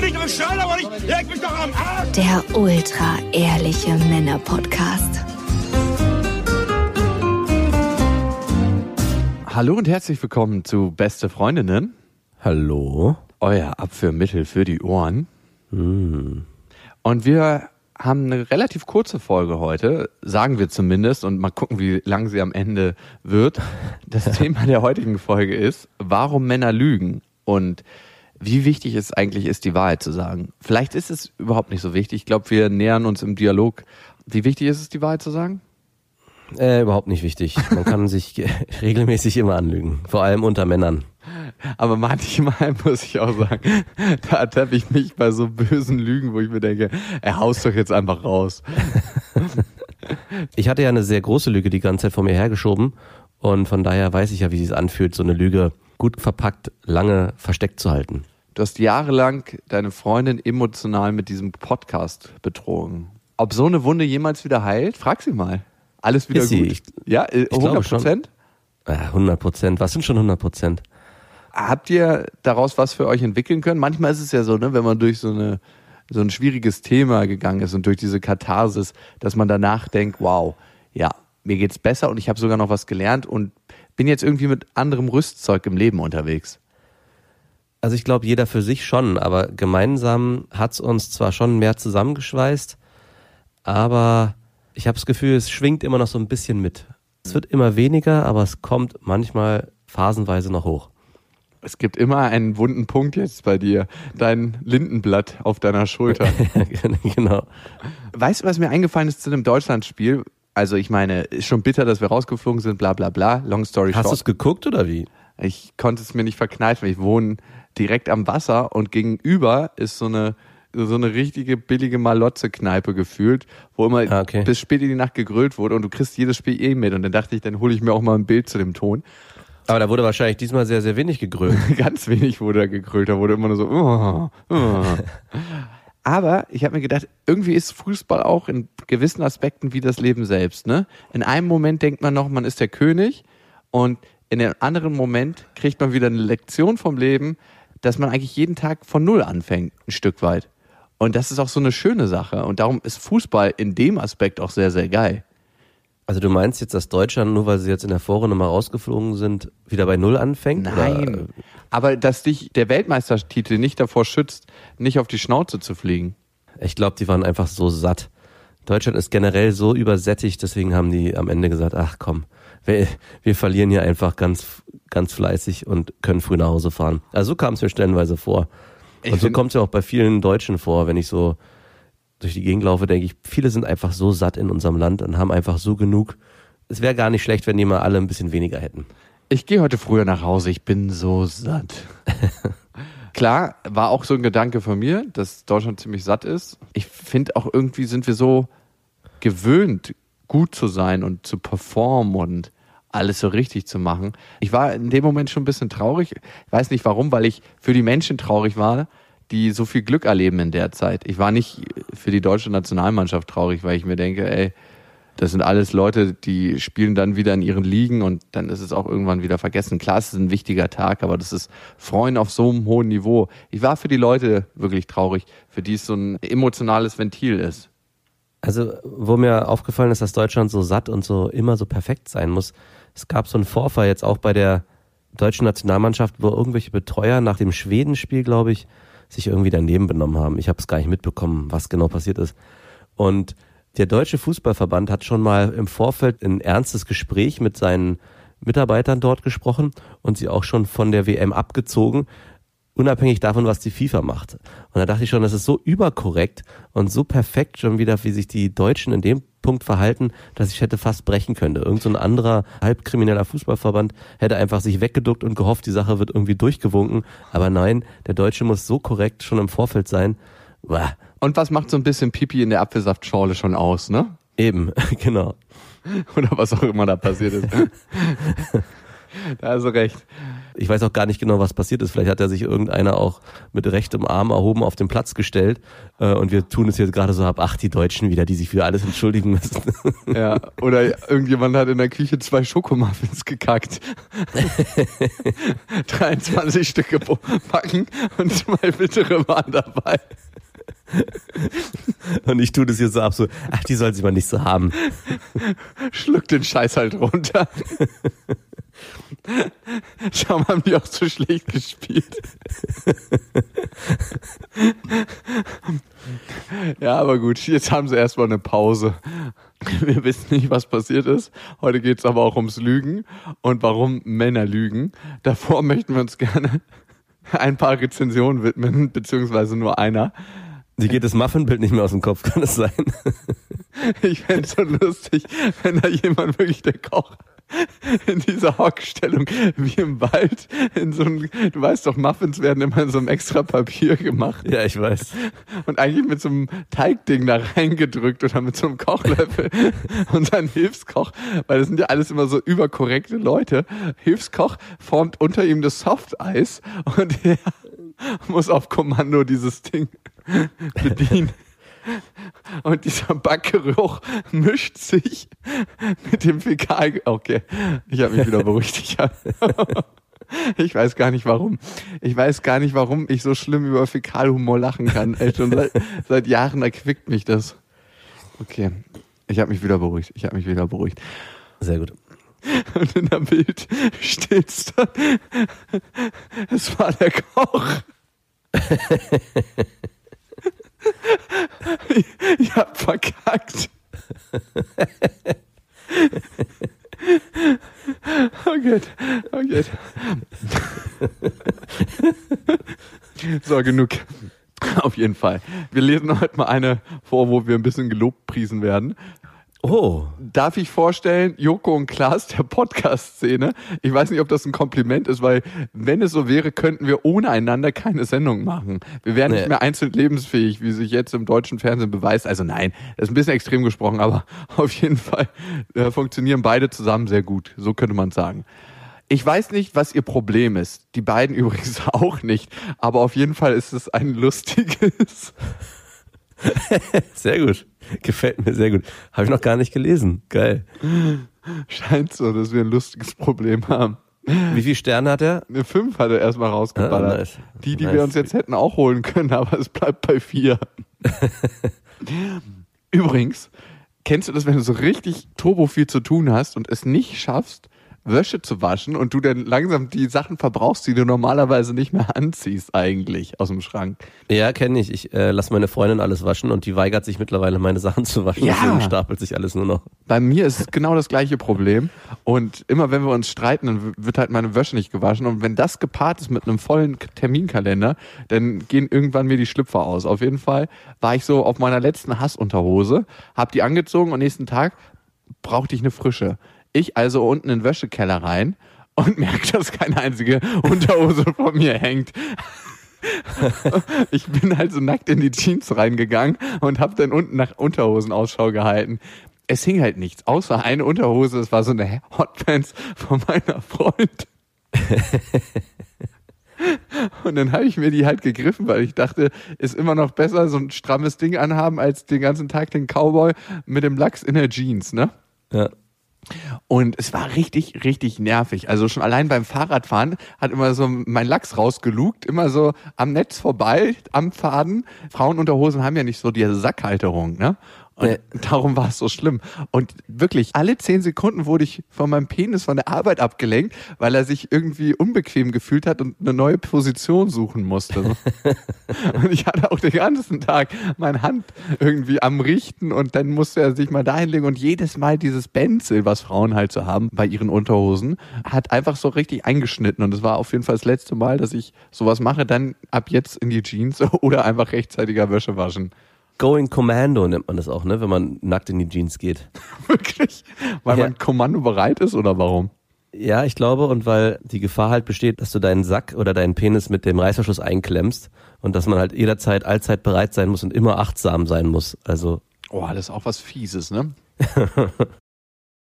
mir nicht, aber schrei aber nicht. Leg mich doch am Arsch. Der ultra ehrliche Männer-Podcast. Hallo und herzlich willkommen zu Beste Freundinnen, Hallo. euer Abführmittel für die Ohren. Hm. Und wir haben eine relativ kurze Folge heute, sagen wir zumindest, und mal gucken, wie lang sie am Ende wird. Das Thema der heutigen Folge ist, warum Männer lügen und wie wichtig es eigentlich ist, die Wahrheit zu sagen. Vielleicht ist es überhaupt nicht so wichtig. Ich glaube, wir nähern uns im Dialog. Wie wichtig ist es, die Wahrheit zu sagen? Äh, überhaupt nicht wichtig. Man kann sich regelmäßig immer anlügen. Vor allem unter Männern. Aber manchmal muss ich auch sagen, da ertappe ich mich bei so bösen Lügen, wo ich mir denke, er haust doch jetzt einfach raus. Ich hatte ja eine sehr große Lüge die ganze Zeit vor mir hergeschoben. Und von daher weiß ich ja, wie es anfühlt, so eine Lüge gut verpackt, lange versteckt zu halten. Du hast jahrelang deine Freundin emotional mit diesem Podcast betrogen. Ob so eine Wunde jemals wieder heilt? Frag sie mal. Alles wieder Ist sie. gut. Ich- ja, äh, ich glaube 100 Prozent? Äh, 100 Prozent. Was sind schon 100 Prozent? Habt ihr daraus was für euch entwickeln können? Manchmal ist es ja so, ne, wenn man durch so eine so ein schwieriges Thema gegangen ist und durch diese Katharsis, dass man danach denkt, wow, ja, mir geht's besser und ich habe sogar noch was gelernt und bin jetzt irgendwie mit anderem Rüstzeug im Leben unterwegs. Also ich glaube, jeder für sich schon, aber gemeinsam hat's uns zwar schon mehr zusammengeschweißt, aber ich habe das Gefühl, es schwingt immer noch so ein bisschen mit. Es wird immer weniger, aber es kommt manchmal phasenweise noch hoch. Es gibt immer einen wunden Punkt jetzt bei dir, dein Lindenblatt auf deiner Schulter. genau. weißt du, was mir eingefallen ist zu dem Deutschlandspiel? Also ich meine, ist schon bitter, dass wir rausgeflogen sind, bla bla bla. Long story Hast du short. es geguckt oder wie? Ich konnte es mir nicht verkneifen. Ich wohne direkt am Wasser und gegenüber ist so eine so eine richtige billige Malotze-Kneipe gefühlt, wo immer Ah, okay. bis spät in die Nacht gegrölt wurde und du kriegst jedes Spiel eh mit. Und dann dachte ich, dann hole ich mir auch mal ein Bild zu dem Ton. Aber da wurde wahrscheinlich diesmal sehr, sehr wenig gegrölt. Ganz wenig wurde da gegrölt, da wurde immer nur so. Oh, oh. Aber ich habe mir gedacht, irgendwie ist Fußball auch in gewissen Aspekten wie das Leben selbst. Ne? In einem Moment denkt man noch, man ist der König und in einem anderen Moment kriegt man wieder eine Lektion vom Leben, dass man eigentlich jeden Tag von Null anfängt, ein Stück weit. Und das ist auch so eine schöne Sache. Und darum ist Fußball in dem Aspekt auch sehr, sehr geil. Also du meinst jetzt, dass Deutschland, nur weil sie jetzt in der Vorrunde mal rausgeflogen sind, wieder bei Null anfängt? Nein. Oder? Aber dass dich der Weltmeistertitel nicht davor schützt, nicht auf die Schnauze zu fliegen. Ich glaube, die waren einfach so satt. Deutschland ist generell so übersättigt, deswegen haben die am Ende gesagt, ach komm, wir, wir verlieren hier einfach ganz, ganz fleißig und können früh nach Hause fahren. Also so kam es mir stellenweise vor. Ich und so find- kommt es ja auch bei vielen Deutschen vor, wenn ich so durch die Gegend laufe, denke ich, viele sind einfach so satt in unserem Land und haben einfach so genug. Es wäre gar nicht schlecht, wenn die mal alle ein bisschen weniger hätten. Ich gehe heute früher nach Hause, ich bin so satt. Klar, war auch so ein Gedanke von mir, dass Deutschland ziemlich satt ist. Ich finde auch irgendwie sind wir so gewöhnt, gut zu sein und zu performen und alles so richtig zu machen. Ich war in dem Moment schon ein bisschen traurig. Ich weiß nicht warum, weil ich für die Menschen traurig war, die so viel Glück erleben in der Zeit. Ich war nicht für die deutsche Nationalmannschaft traurig, weil ich mir denke, ey, das sind alles Leute, die spielen dann wieder in ihren Ligen und dann ist es auch irgendwann wieder vergessen. Klar, es ist ein wichtiger Tag, aber das ist Freuen auf so einem hohen Niveau. Ich war für die Leute wirklich traurig, für die es so ein emotionales Ventil ist. Also, wo mir aufgefallen ist, dass Deutschland so satt und so immer so perfekt sein muss. Es gab so einen Vorfall jetzt auch bei der deutschen Nationalmannschaft, wo irgendwelche Betreuer nach dem Schwedenspiel, glaube ich, sich irgendwie daneben benommen haben. Ich habe es gar nicht mitbekommen, was genau passiert ist. Und Der Deutsche Fußballverband hat schon mal im Vorfeld ein ernstes Gespräch mit seinen Mitarbeitern dort gesprochen und sie auch schon von der WM abgezogen, unabhängig davon, was die FIFA macht. Und da dachte ich schon, das ist so überkorrekt und so perfekt schon wieder, wie sich die Deutschen in dem Punkt verhalten, dass ich hätte fast brechen können. Irgend so ein anderer halbkrimineller Fußballverband hätte einfach sich weggeduckt und gehofft, die Sache wird irgendwie durchgewunken. Aber nein, der Deutsche muss so korrekt schon im Vorfeld sein. Uah. Und was macht so ein bisschen Pipi in der Apfelsaftschorle schon aus, ne? Eben, genau. Oder was auch immer da passiert ist. da hast du recht. Ich weiß auch gar nicht genau, was passiert ist. Vielleicht hat er sich irgendeiner auch mit rechtem Arm erhoben auf den Platz gestellt. Äh, und wir tun es jetzt gerade so ab, ach, die Deutschen wieder, die sich für alles entschuldigen müssen. Ja, oder irgendjemand hat in der Küche zwei Schokomuffins gekackt. 23 Stücke backen und zwei bittere waren dabei. Und ich tue das hier so ab, so, ach, die soll sie mal nicht so haben. Schluck den Scheiß halt runter. Schau mal, haben die auch so schlecht gespielt. ja, aber gut, jetzt haben sie erstmal eine Pause. Wir wissen nicht, was passiert ist. Heute geht es aber auch ums Lügen und warum Männer lügen. Davor möchten wir uns gerne ein paar Rezensionen widmen, beziehungsweise nur einer. Sie geht das Muffinbild nicht mehr aus dem Kopf, kann es sein? Ich fände es so lustig, wenn da jemand wirklich der Koch in dieser Hockstellung wie im Wald in so einem, du weißt doch, Muffins werden immer in so einem extra Papier gemacht. Ja, ich weiß. Und eigentlich mit so einem Teigding da reingedrückt oder mit so einem Kochlöffel und sein Hilfskoch, weil das sind ja alles immer so überkorrekte Leute. Hilfskoch formt unter ihm das Softeis und er muss auf Kommando dieses Ding bedienen. Und dieser Backgeruch mischt sich mit dem Fäkal. Okay, ich habe mich wieder beruhigt. Ich, weiß gar nicht warum. Ich weiß gar nicht, warum ich so schlimm über Fäkalhumor lachen kann. Ey, schon seit, seit Jahren erquickt mich das. Okay, ich habe mich wieder beruhigt. Ich habe mich wieder beruhigt. Sehr gut. Und in der Bild steht's dann. Es war der Koch. ich, ich hab verkackt. Oh Gott, oh Gott. So, genug. Auf jeden Fall. Wir lesen heute mal eine vor, wo wir ein bisschen gelobpriesen werden. Oh. Darf ich vorstellen, Joko und Klaas der Podcast-Szene? Ich weiß nicht, ob das ein Kompliment ist, weil wenn es so wäre, könnten wir ohne einander keine Sendung machen. Wir wären Nee. nicht mehr einzeln lebensfähig, wie sich jetzt im deutschen Fernsehen beweist. Also nein, das ist ein bisschen extrem gesprochen, aber auf jeden Fall äh, funktionieren beide zusammen sehr gut. So könnte man sagen. Ich weiß nicht, was ihr Problem ist. Die beiden übrigens auch nicht. Aber auf jeden Fall ist es ein lustiges. Sehr gut. Gefällt mir sehr gut. Habe ich noch gar nicht gelesen. Geil. Scheint so, dass wir ein lustiges Problem haben. Wie viele Sterne hat er? Eine 5 hat er erstmal rausgeballert. Ah, nice. Die, die Nice. wir uns jetzt hätten auch holen können, aber es bleibt bei 4. Übrigens, kennst du das, wenn du so richtig turbo viel zu tun hast und es nicht schaffst, Wäsche zu waschen und du dann langsam die Sachen verbrauchst, die du normalerweise nicht mehr anziehst eigentlich aus dem Schrank? Ja, kenne ich. Ich äh, lasse meine Freundin alles waschen und die weigert sich mittlerweile, meine Sachen zu waschen. Ja. Deswegen stapelt sich alles nur noch. Bei mir ist es genau das gleiche Problem. Und immer wenn wir uns streiten, dann wird halt meine Wäsche nicht gewaschen. Und wenn das gepaart ist mit einem vollen Terminkalender, dann gehen irgendwann mir die Schlüpfer aus. Auf jeden Fall war ich so auf meiner letzten Hassunterhose, hab die angezogen und nächsten Tag brauchte ich eine frische. Ich also unten in den Wäschekeller rein und merke, dass keine einzige Unterhose von mir hängt. Ich bin halt so nackt in die Jeans reingegangen und habe dann unten nach Unterhosen Ausschau gehalten. Es hing halt nichts, außer eine Unterhose. Es war so eine Hotpants von meiner Freund. Und dann habe ich mir die halt gegriffen, weil ich dachte, ist immer noch besser so ein strammes Ding anhaben, als den ganzen Tag den Cowboy mit dem Lachs in der Jeans, ne? Ja. Und es war richtig, richtig nervig. Also schon allein beim Fahrradfahren hat immer so mein Lachs rausgelugt, immer so am Netz vorbei, am Faden. Frauenunterhosen haben ja nicht so diese Sackhalterung, ne? Und Nee. darum war es so schlimm. Und wirklich, alle zehn Sekunden wurde ich von meinem Penis von der Arbeit abgelenkt, weil er sich irgendwie unbequem gefühlt hat und eine neue Position suchen musste. und ich hatte auch den ganzen Tag meine Hand irgendwie am Richten und dann musste er sich mal dahin legen und jedes Mal dieses Benzel, was Frauen halt so haben bei ihren Unterhosen, hat einfach so richtig eingeschnitten. Und es war auf jeden Fall das letzte Mal, dass ich sowas mache, dann ab jetzt in die Jeans oder einfach rechtzeitiger Wäsche waschen. Going Commando nennt man das auch, ne, wenn man nackt in die Jeans geht. Wirklich? Weil Ja. man Kommando bereit ist oder warum? Ja, ich glaube, und weil die Gefahr halt besteht, dass du deinen Sack oder deinen Penis mit dem Reißverschluss einklemmst und dass man halt jederzeit, allzeit bereit sein muss und immer achtsam sein muss. Also, Oh, das ist auch was Fieses, ne?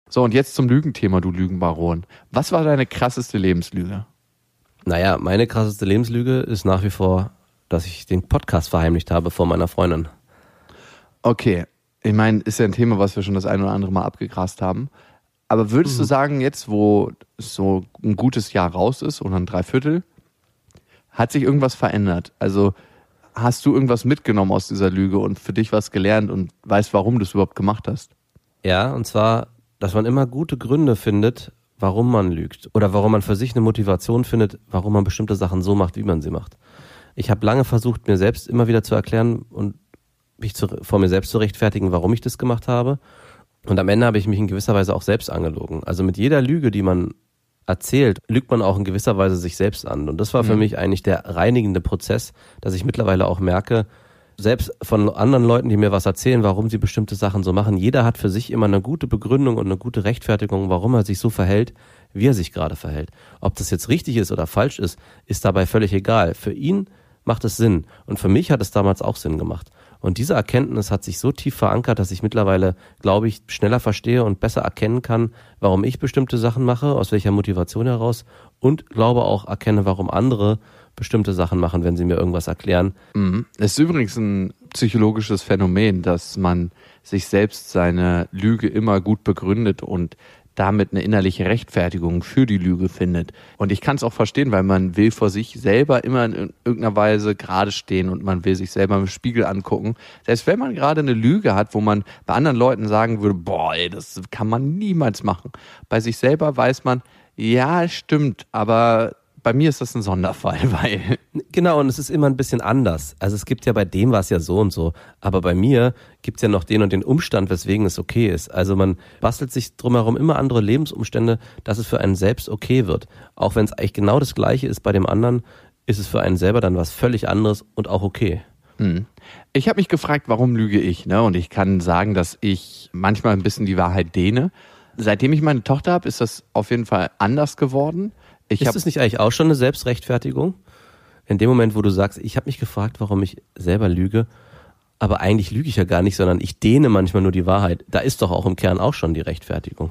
so, und jetzt zum Lügenthema, du Lügenbaron. Was war deine krasseste Lebenslüge? naja, meine krasseste Lebenslüge ist nach wie vor, dass ich den Podcast verheimlicht habe vor meiner Freundin. Okay, ich meine, ist ja ein Thema, was wir schon das ein oder andere Mal abgegrast haben. Aber würdest du sagen, jetzt, wo so ein gutes Jahr raus ist oder ein Dreiviertel, hat sich irgendwas verändert? Also hast du irgendwas mitgenommen aus dieser Lüge und für dich was gelernt und weißt, warum du es überhaupt gemacht hast? Ja, und zwar, dass man immer gute Gründe findet, warum man lügt oder warum man für sich eine Motivation findet, warum man bestimmte Sachen so macht, wie man sie macht. Ich habe lange versucht, mir selbst immer wieder zu erklären und mich zu, vor mir selbst zu rechtfertigen, warum ich das gemacht habe. Und am Ende habe ich mich in gewisser Weise auch selbst angelogen. Also mit jeder Lüge, die man erzählt, lügt man auch in gewisser Weise sich selbst an. Und das war für mich eigentlich der reinigende Prozess, dass ich mittlerweile auch merke, selbst von anderen Leuten, die mir was erzählen, warum sie bestimmte Sachen so machen, jeder hat für sich immer eine gute Begründung und eine gute Rechtfertigung, warum er sich so verhält, wie er sich gerade verhält. Ob das jetzt richtig ist oder falsch ist, ist dabei völlig egal. Für ihn macht es Sinn. Und für mich hat es damals auch Sinn gemacht. Und diese Erkenntnis hat sich so tief verankert, dass ich mittlerweile, glaube ich, schneller verstehe und besser erkennen kann, warum ich bestimmte Sachen mache, aus welcher Motivation heraus und glaube auch erkenne, warum andere bestimmte Sachen machen, wenn sie mir irgendwas erklären. Mhm. Es ist übrigens ein psychologisches Phänomen, dass man sich selbst seine Lüge immer gut begründet und damit eine innerliche Rechtfertigung für die Lüge findet. Und ich kann es auch verstehen, weil man will vor sich selber immer in irgendeiner Weise gerade stehen und man will sich selber im Spiegel angucken. Selbst wenn man gerade eine Lüge hat, wo man bei anderen Leuten sagen würde, boah, ey, das kann man niemals machen. Bei sich selber weiß man, ja, stimmt, aber bei mir ist das ein Sonderfall, weil Genau, und es ist immer ein bisschen anders. Also es gibt ja bei dem was ja so und so, aber bei mir gibt's ja noch den und den Umstand, weswegen es okay ist. Also man bastelt sich drumherum immer andere Lebensumstände, dass es für einen selbst okay wird. Auch wenn es eigentlich genau das gleiche ist bei dem anderen, ist es für einen selber dann was völlig anderes und auch okay. Ich habe mich gefragt, warum lüge ich? Ne? Und ich kann sagen, dass ich manchmal ein bisschen die Wahrheit dehne. Seitdem ich meine Tochter habe, ist das auf jeden Fall anders geworden. Ich ist es nicht eigentlich auch schon eine Selbstrechtfertigung? In dem Moment, wo du sagst, ich habe mich gefragt, warum ich selber lüge, aber eigentlich lüge ich ja gar nicht, sondern ich dehne manchmal nur die Wahrheit. Da ist doch auch im Kern auch schon die Rechtfertigung.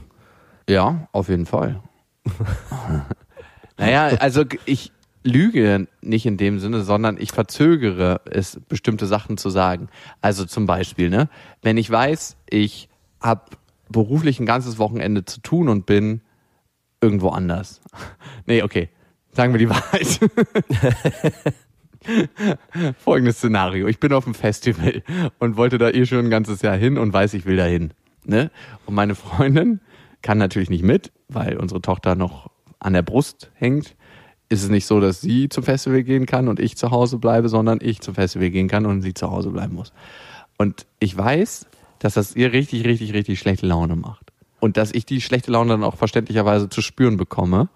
ja, auf jeden Fall. naja, also ich lüge nicht in dem Sinne, sondern ich verzögere es, bestimmte Sachen zu sagen. Also zum Beispiel, ne, wenn ich weiß, ich habe beruflich ein ganzes Wochenende zu tun und bin irgendwo anders. Nee, okay. Sagen wir die Wahrheit. Folgendes Szenario. Ich bin auf dem Festival und wollte da eh schon ein ganzes Jahr hin und weiß, ich will da hin. Ne? Und meine Freundin kann natürlich nicht mit, weil unsere Tochter noch an der Brust hängt. Ist es nicht so, dass sie zum Festival gehen kann und ich zu Hause bleibe, sondern ich zum Festival gehen kann und sie zu Hause bleiben muss. Und ich weiß, dass das ihr richtig, richtig, richtig schlechte Laune macht. Und dass ich die schlechte Laune dann auch verständlicherweise zu spüren bekomme.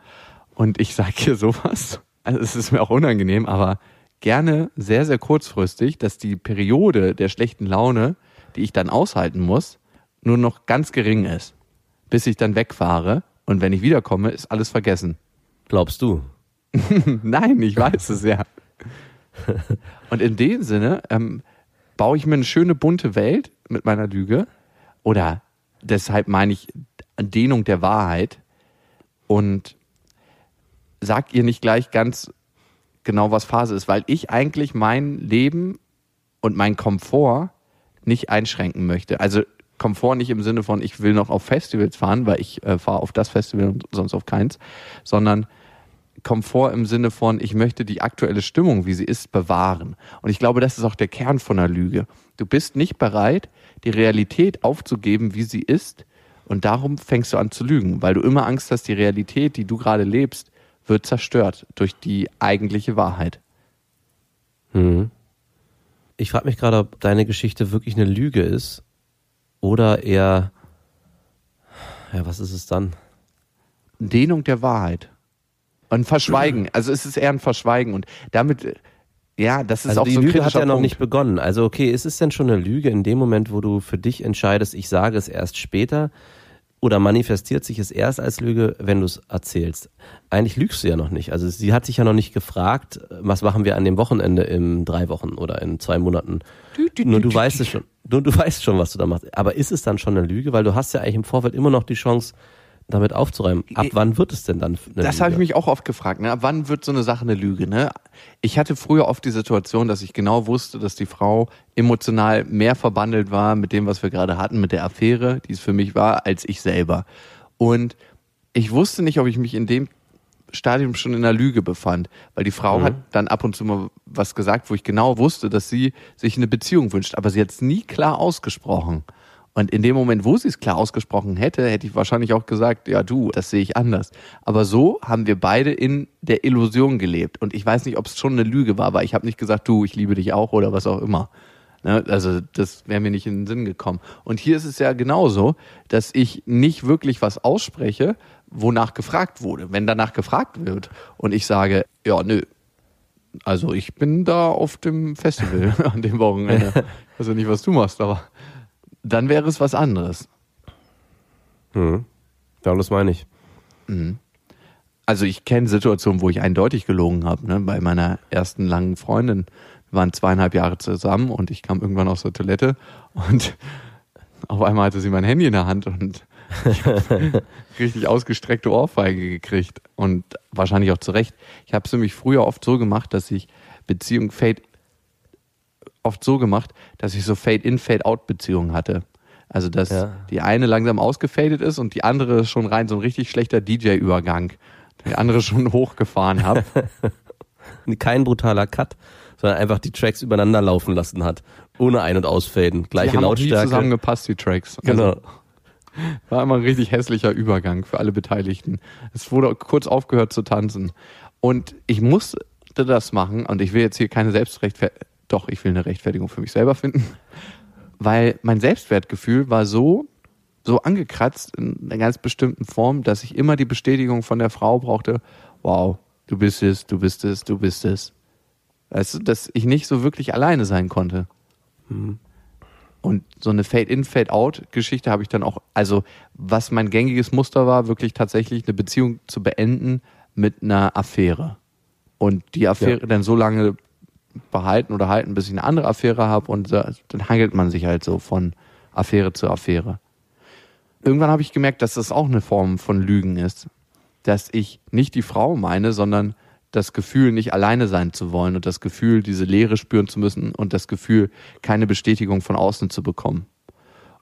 Und ich sage hier sowas, also es ist mir auch unangenehm, aber gerne sehr, sehr kurzfristig, dass die Periode der schlechten Laune, die ich dann aushalten muss, nur noch ganz gering ist. Bis ich dann wegfahre und wenn ich wiederkomme, ist alles vergessen. Glaubst du? Nein, ich weiß es ja. Und in dem Sinne ähm, baue ich mir eine schöne bunte Welt mit meiner Lüge. Oder deshalb meine ich Dehnung der Wahrheit. Und sag ihr nicht gleich ganz genau, was Phase ist, weil ich eigentlich mein Leben und mein Komfort nicht einschränken möchte. Also Komfort nicht im Sinne von, ich will noch auf Festivals fahren, weil ich äh, fahre auf das Festival und sonst auf keins, sondern Komfort im Sinne von, ich möchte die aktuelle Stimmung, wie sie ist, bewahren. Und ich glaube, das ist auch der Kern von einer Lüge. Du bist nicht bereit, die Realität aufzugeben, wie sie ist. Und darum fängst du an zu lügen, weil du immer Angst hast, die Realität, die du gerade lebst, wird zerstört durch die eigentliche Wahrheit. Hm. Ich frage mich gerade, ob deine Geschichte wirklich eine Lüge ist oder eher, ja, was ist es dann? Dehnung der Wahrheit. Und Verschweigen. Also es ist eher ein Verschweigen. Und damit, ja, das ist Also auch die so ein Lüge hat ja noch Punkt. nicht begonnen. Also okay, ist es denn schon eine Lüge in dem Moment, wo du für dich entscheidest, ich sage es erst später? Oder manifestiert sich es erst als Lüge, wenn du es erzählst? Eigentlich lügst du ja noch nicht. Also sie hat sich ja noch nicht gefragt, was machen wir an dem Wochenende in drei Wochen oder in zwei Monaten. Nur du weißt es schon. Nur du weißt schon, was du da machst. Aber ist es dann schon eine Lüge? Weil du hast ja eigentlich im Vorfeld immer noch die Chance, damit aufzuräumen. Ab wann wird es denn dann eine Das habe ich mich auch oft gefragt. Ne? Ab Wann wird so eine Sache eine Lüge? Ne? Ich hatte früher oft die Situation, dass ich genau wusste, dass die Frau emotional mehr verbandelt war mit dem, was wir gerade hatten, mit der Affäre, die es für mich war, als ich selber. Und ich wusste nicht, ob ich mich in dem Stadium schon in einer Lüge befand, weil die Frau hat dann ab und zu mal was gesagt, wo ich genau wusste, dass sie sich eine Beziehung wünscht, aber sie hat es nie klar ausgesprochen. Und in dem Moment, wo sie es klar ausgesprochen hätte, hätte ich wahrscheinlich auch gesagt, ja du, das sehe ich anders. Aber so haben wir beide in der Illusion gelebt. Und ich weiß nicht, ob es schon eine Lüge war, aber ich habe nicht gesagt, du, ich liebe dich auch oder was auch immer. Ne? Also das wäre mir nicht in den Sinn gekommen. Und hier ist es ja genauso, dass ich nicht wirklich was ausspreche, wonach gefragt wurde. Wenn danach gefragt wird und ich sage, ja, nö, also ich bin da auf dem Festival an dem Wochenende. Ja nicht, was du machst, aber dann wäre es was anderes. Hm. Ja, das meine ich. Also ich kenne Situationen, wo ich eindeutig gelogen habe. Ne? Bei meiner ersten langen Freundin wir waren zweieinhalb Jahre zusammen und ich kam irgendwann aus der Toilette und auf einmal hatte sie mein Handy in der Hand und ich richtig ausgestreckte Ohrfeige gekriegt und wahrscheinlich auch zu Recht. Ich habe es nämlich früher oft so gemacht, dass ich Beziehung Fade oft so gemacht, dass ich so Fade-in, Fade-out-Beziehungen hatte. Also dass Ja. die eine langsam ausgefadet ist und die andere schon rein so ein richtig schlechter DJ-Übergang. Die andere schon hochgefahren habe. Kein brutaler Cut, sondern einfach die Tracks übereinander laufen lassen hat. Ohne Ein- und Ausfaden. Die Gleiche haben auch nie Lautstärke. zusammengepasst, die Tracks. Genau. Also, war immer ein richtig hässlicher Übergang für alle Beteiligten. Es wurde kurz aufgehört zu tanzen. Und ich musste das machen, und ich will jetzt hier keine Selbstrechtfertigung, doch, ich will eine Rechtfertigung für mich selber finden, weil mein Selbstwertgefühl war so, so angekratzt in einer ganz bestimmten Form, dass ich immer die Bestätigung von der Frau brauchte, wow, du bist es, du bist es, du bist es. Weißt du, dass ich nicht so wirklich alleine sein konnte. Und so eine Fade-in, Fade-out-Geschichte habe ich dann auch, also was mein gängiges Muster war, wirklich tatsächlich eine Beziehung zu beenden mit einer Affäre. Und die Affäre Ja. dann so lange behalten oder halten, bis ich eine andere Affäre habe und da- dann hangelt man sich halt so von Affäre zu Affäre. Irgendwann habe ich gemerkt, dass das auch eine Form von Lügen ist. Dass ich nicht die Frau meine, sondern das Gefühl, nicht alleine sein zu wollen und das Gefühl, diese Leere spüren zu müssen und das Gefühl, keine Bestätigung von außen zu bekommen.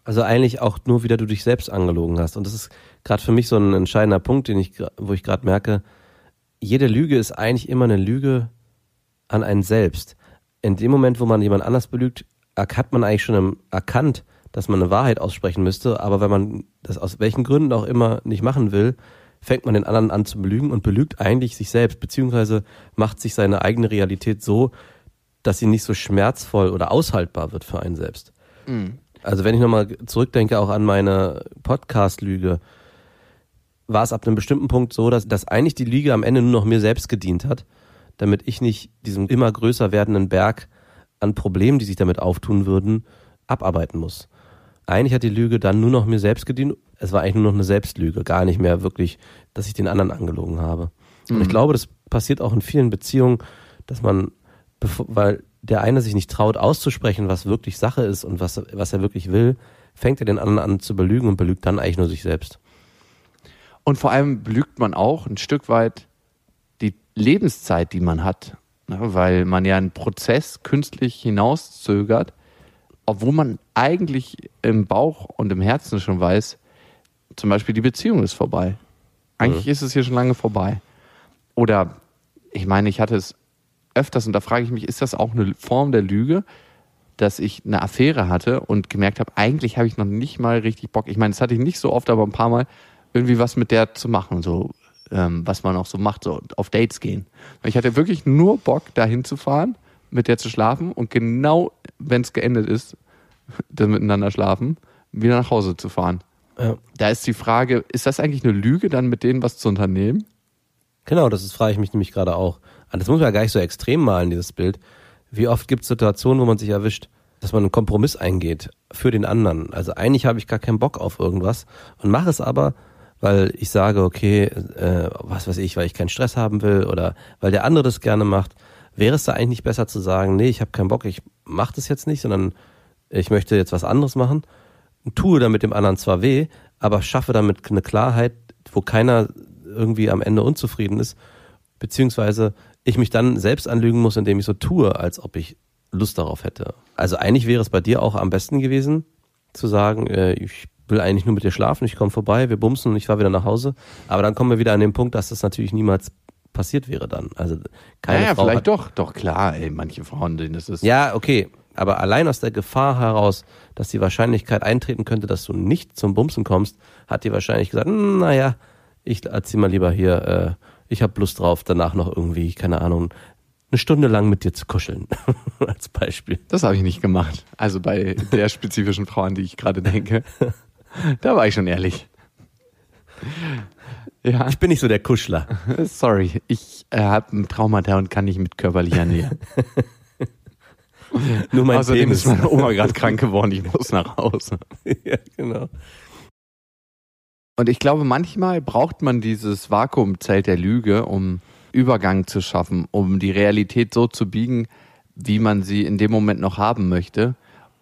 Also eigentlich auch nur wieder du dich selbst angelogen hast. Und das ist gerade für mich so ein entscheidender Punkt, den ich, wo ich gerade merke, jede Lüge ist eigentlich immer eine Lüge an einen selbst. In dem Moment, wo man jemand anders belügt, hat man eigentlich schon erkannt, dass man eine Wahrheit aussprechen müsste, aber wenn man das aus welchen Gründen auch immer nicht machen will, fängt man den anderen an zu belügen und belügt eigentlich sich selbst, beziehungsweise macht sich seine eigene Realität so, dass sie nicht so schmerzvoll oder aushaltbar wird für einen selbst. Also wenn ich nochmal zurückdenke auch an meine Podcast-Lüge, war es ab einem bestimmten Punkt so, dass, dass eigentlich die Lüge am Ende nur noch mir selbst gedient hat, damit ich nicht diesen immer größer werdenden Berg an Problemen, die sich damit auftun würden, abarbeiten muss. Eigentlich hat die Lüge dann nur noch mir selbst gedient. Es war eigentlich nur noch eine Selbstlüge, gar nicht mehr wirklich, dass ich den anderen angelogen habe. Und ich glaube, das passiert auch in vielen Beziehungen, dass man, weil der eine sich nicht traut auszusprechen, was wirklich Sache ist und was, was er wirklich will, fängt er den anderen an zu belügen und belügt dann eigentlich nur sich selbst. Und vor allem belügt man auch ein Stück weit die Lebenszeit, die man hat. Ne? Weil man ja einen Prozess künstlich hinauszögert, obwohl man eigentlich im Bauch und im Herzen schon weiß, zum Beispiel die Beziehung ist vorbei. Eigentlich ist es hier schon lange vorbei. Oder ich meine, ich hatte es öfters und da frage ich mich, ist das auch eine Form der Lüge, dass ich eine Affäre hatte und gemerkt habe, eigentlich habe ich noch nicht mal richtig Bock. Ich meine, das hatte ich nicht so oft, aber ein paar Mal irgendwie was mit der zu machen, so ähm, was man auch so macht, so auf Dates gehen. Ich hatte wirklich nur Bock, dahin zu fahren, mit der zu schlafen und genau, wenn es geendet ist, dann miteinander schlafen, wieder nach Hause zu fahren. Ja. Da ist die Frage, ist das eigentlich eine Lüge, dann mit denen was zu unternehmen? Genau, das ist, frage ich mich nämlich gerade auch. Das muss man ja gar nicht so extrem malen, dieses Bild. Wie oft gibt es Situationen, wo man sich erwischt, dass man einen Kompromiss eingeht für den anderen. Also eigentlich habe ich gar keinen Bock auf irgendwas und mache es aber, weil ich sage, okay, äh, was weiß ich, weil ich keinen Stress haben will oder weil der andere das gerne macht. Wäre es da eigentlich nicht besser zu sagen, nee, ich habe keinen Bock, ich mache das jetzt nicht, sondern ich möchte jetzt was anderes machen, tue damit dem anderen zwar weh, aber schaffe damit eine Klarheit, wo keiner irgendwie am Ende unzufrieden ist, beziehungsweise ich mich dann selbst anlügen muss, indem ich so tue, als ob ich Lust darauf hätte. Also eigentlich wäre es bei dir auch am besten gewesen, zu sagen, äh, ich will eigentlich nur mit dir schlafen, ich komme vorbei, wir bumsen und ich fahre wieder nach Hause. Aber dann kommen wir wieder an den Punkt, dass das natürlich niemals passiert wäre dann. Also keine naja, Frau vielleicht doch. Doch, klar, ey, manche Frauen, denen das ist. Ja, okay. Aber allein aus der Gefahr heraus, dass die Wahrscheinlichkeit eintreten könnte, dass du nicht zum Bumsen kommst, hat die wahrscheinlich gesagt, "Hm, naja, ich erzähl mal lieber hier, äh, ich habe Lust drauf, danach noch irgendwie, keine Ahnung, eine Stunde lang mit dir zu kuscheln. Als Beispiel. Das habe ich nicht gemacht. Also bei der spezifischen Frau, an die ich gerade denke. Da war ich schon ehrlich. Ja, Ich bin nicht so der Kuschler. sorry. Ich äh, habe ein Traumata und kann nicht mit körperlicher Nähe. Nur mein Außerdem Penis. ist meine Oma gerade krank geworden. Ich muss nach Hause. ja, genau. Und ich glaube, manchmal braucht man dieses Vakuumzelt der Lüge, um Übergang zu schaffen, um die Realität so zu biegen, wie man sie in dem Moment noch haben möchte,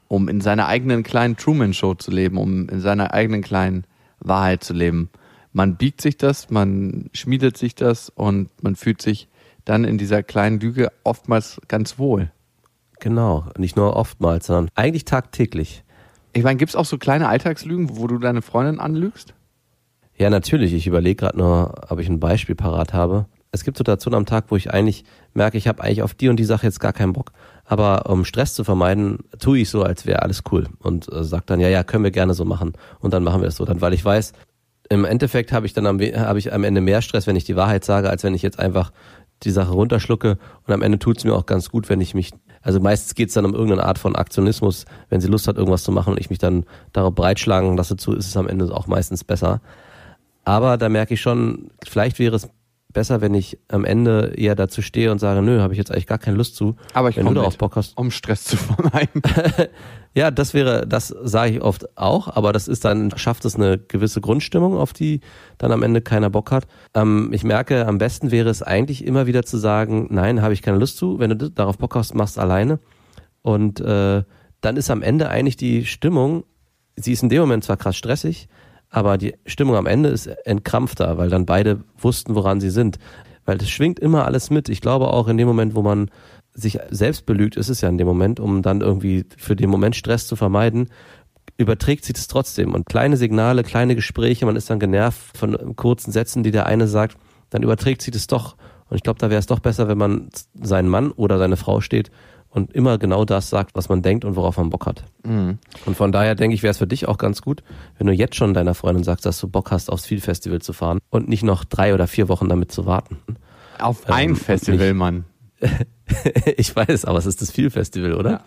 um in seiner eigenen kleinen Truman-Show zu leben, um in seiner eigenen kleinen Wahrheit zu leben. Man biegt sich das, man schmiedet sich das und man fühlt sich dann in dieser kleinen Lüge oftmals ganz wohl. Genau. Nicht nur oftmals, sondern eigentlich tagtäglich. Ich meine, gibt es auch so kleine Alltagslügen, wo du deine Freundin anlügst? Ja, natürlich. Ich überlege gerade nur, ob ich ein Beispiel parat habe. Es gibt Situationen am Tag, wo ich eigentlich merke, ich habe eigentlich auf die und die Sache jetzt gar keinen Bock. Aber um Stress zu vermeiden, tue ich so, als wäre alles cool und äh, sag dann, ja, ja, können wir gerne so machen. Und dann machen wir es so. Dann, weil ich weiß, im Endeffekt habe ich dann am, habe ich am Ende mehr Stress, wenn ich die Wahrheit sage, als wenn ich jetzt einfach die Sache runterschlucke. Und am Ende tut es mir auch ganz gut, wenn ich mich, also meistens geht es dann um irgendeine Art von Aktionismus, wenn sie Lust hat, irgendwas zu machen und ich mich dann darauf breitschlagen lasse zu, ist es am Ende auch meistens besser. Aber da merke ich schon, vielleicht wäre es besser, wenn ich am Ende eher dazu stehe und sage, nö, habe ich jetzt eigentlich gar keine Lust zu. Aber ich wenn du darauf Bock hast. um Stress zu vermeiden. Ja, das wäre, das sage ich oft auch, aber das ist dann, schafft es eine gewisse Grundstimmung, auf die dann am Ende keiner Bock hat. Ähm, ich merke, am besten wäre es eigentlich immer wieder zu sagen, nein, habe ich keine Lust zu. Wenn du darauf Bock hast, machst alleine. Und äh, dann ist am Ende eigentlich die Stimmung, sie ist in dem Moment zwar krass stressig, aber die Stimmung am Ende ist entkrampfter, weil dann beide wussten, woran sie sind. Weil das schwingt immer alles mit. Ich glaube auch in dem Moment, wo man sich selbst belügt, ist es ja in dem Moment, um dann irgendwie für den Moment Stress zu vermeiden, überträgt sich das trotzdem. Und kleine Signale, kleine Gespräche, man ist dann genervt von kurzen Sätzen, die der eine sagt, dann überträgt sich das doch. Und ich glaube, da wäre es doch besser, wenn man seinen Mann oder seine Frau steht und immer genau das sagt, was man denkt und worauf man Bock hat. Und von daher denke ich, wäre es für dich auch ganz gut, wenn du jetzt schon deiner Freundin sagst, dass du Bock hast, aufs Viel-Festival zu fahren und nicht noch drei oder vier Wochen damit zu warten. Auf Ähm, ein Festival, Mann. ich weiß, aber es ist das Viel-Festival, oder?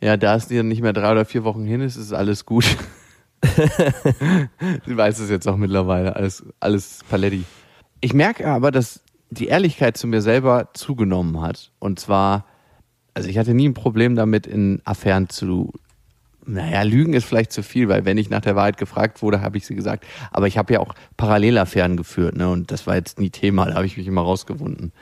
Ja, da es dir nicht mehr drei oder vier Wochen hin ist, ist alles gut. Sie weiß es jetzt auch mittlerweile. Alles, alles Paletti. Ich merke aber, dass die Ehrlichkeit zu mir selber zugenommen hat. Und zwar, also ich hatte nie ein Problem damit, in Affären zu. Naja, Lügen ist vielleicht zu viel, weil wenn ich nach der Wahrheit gefragt wurde, habe ich sie gesagt. Aber ich habe ja auch Parallelaffären geführt, ne? Und das war jetzt nie Thema, da habe ich mich immer rausgewunden.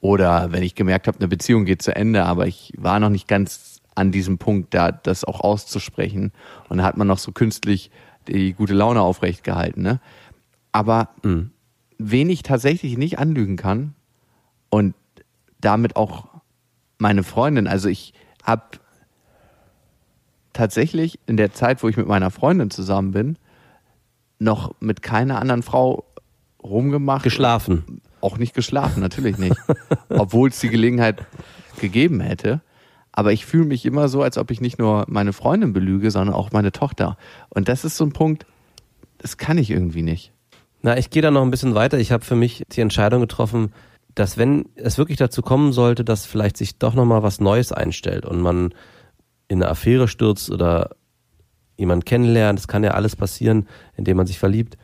Oder wenn ich gemerkt habe, eine Beziehung geht zu Ende, aber ich war noch nicht ganz an diesem Punkt, da das auch auszusprechen. Und da hat man noch so künstlich die gute Laune aufrecht gehalten. Ne? Aber wen ich tatsächlich nicht anlügen kann und damit auch meine Freundin, also ich habe tatsächlich in der Zeit, wo ich mit meiner Freundin zusammen bin, noch mit keiner anderen Frau rumgemacht. Geschlafen. auch nicht geschlafen, natürlich nicht. Obwohl es die Gelegenheit gegeben hätte. Aber ich fühle mich immer so, als ob ich nicht nur meine Freundin belüge, sondern auch meine Tochter. Und das ist so ein Punkt, das kann ich irgendwie nicht. Na, ich gehe da noch ein bisschen weiter. Ich habe für mich die Entscheidung getroffen, dass wenn es wirklich dazu kommen sollte, dass vielleicht sich doch nochmal was Neues einstellt und man in eine Affäre stürzt oder jemanden kennenlernt, das kann ja alles passieren, indem man sich verliebt,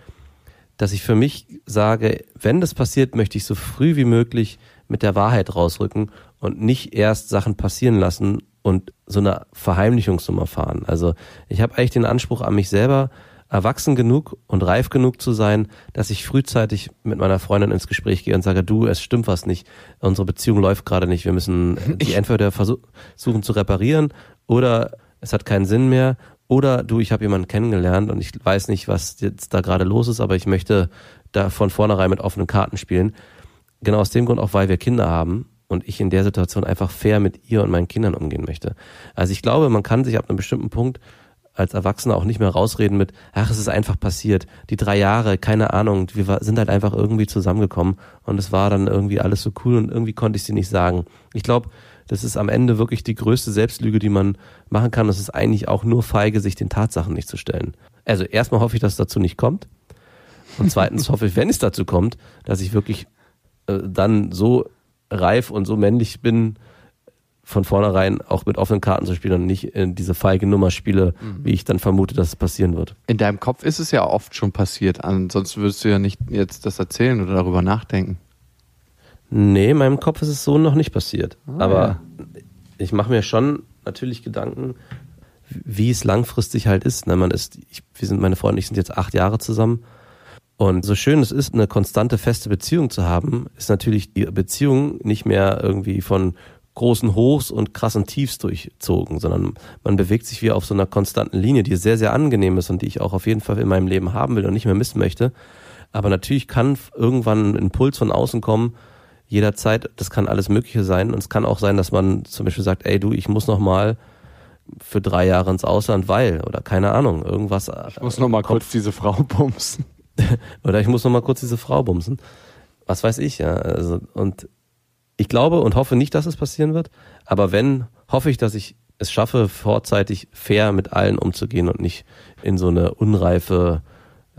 dass ich für mich sage, wenn das passiert, möchte ich so früh wie möglich mit der Wahrheit rausrücken und nicht erst Sachen passieren lassen und so eine Verheimlichungsnummer fahren. Also ich habe eigentlich den Anspruch an mich selber, erwachsen genug und reif genug zu sein, dass ich frühzeitig mit meiner Freundin ins Gespräch gehe und sage, du, es stimmt was nicht, unsere Beziehung läuft gerade nicht, wir müssen die entweder versuchen zu reparieren oder es hat keinen Sinn mehr oder du, ich habe jemanden kennengelernt und ich weiß nicht, was jetzt da gerade los ist, aber ich möchte da von vornherein mit offenen Karten spielen. Genau aus dem Grund auch, weil wir Kinder haben und ich in der Situation einfach fair mit ihr und meinen Kindern umgehen möchte. Also ich glaube, man kann sich ab einem bestimmten Punkt als Erwachsener auch nicht mehr rausreden mit, ach, es ist einfach passiert. Die drei Jahre, keine Ahnung, wir sind halt einfach irgendwie zusammengekommen und es war dann irgendwie alles so cool und irgendwie konnte ich sie nicht sagen. Ich glaube, das ist am Ende wirklich die größte Selbstlüge, die man machen kann. Es ist eigentlich auch nur feige, sich den Tatsachen nicht zu stellen. Also erstmal hoffe ich, dass es dazu nicht kommt. Und zweitens hoffe ich, wenn es dazu kommt, dass ich wirklich äh, dann so reif und so männlich bin, von vornherein auch mit offenen Karten zu spielen und nicht in diese feige Nummer spiele, mhm. wie ich dann vermute, dass es passieren wird. In deinem Kopf ist es ja oft schon passiert, ansonsten würdest du ja nicht jetzt das erzählen oder darüber nachdenken. Nee, in meinem Kopf ist es so noch nicht passiert. Ah, Aber ja. ich mache mir schon natürlich Gedanken, wie es langfristig halt ist. Ne? Man ist, ich, wir sind, meine Freunde, ich sind jetzt acht Jahre zusammen. Und so schön es ist, eine konstante, feste Beziehung zu haben, ist natürlich die Beziehung nicht mehr irgendwie von großen Hochs und krassen Tiefs durchzogen, sondern man bewegt sich wie auf so einer konstanten Linie, die sehr, sehr angenehm ist und die ich auch auf jeden Fall in meinem Leben haben will und nicht mehr missen möchte. Aber natürlich kann irgendwann ein Impuls von außen kommen, jederzeit, das kann alles Mögliche sein. Und es kann auch sein, dass man zum Beispiel sagt, ey du, ich muss noch mal für drei Jahre ins Ausland, weil, oder keine Ahnung, irgendwas. Ich muss noch mal kurz diese Frau bumsen. oder ich muss noch mal kurz diese Frau bumsen. Was weiß ich, ja. Also, und ich glaube und hoffe nicht, dass es passieren wird. Aber wenn, hoffe ich, dass ich es schaffe, vorzeitig fair mit allen umzugehen und nicht in so eine unreife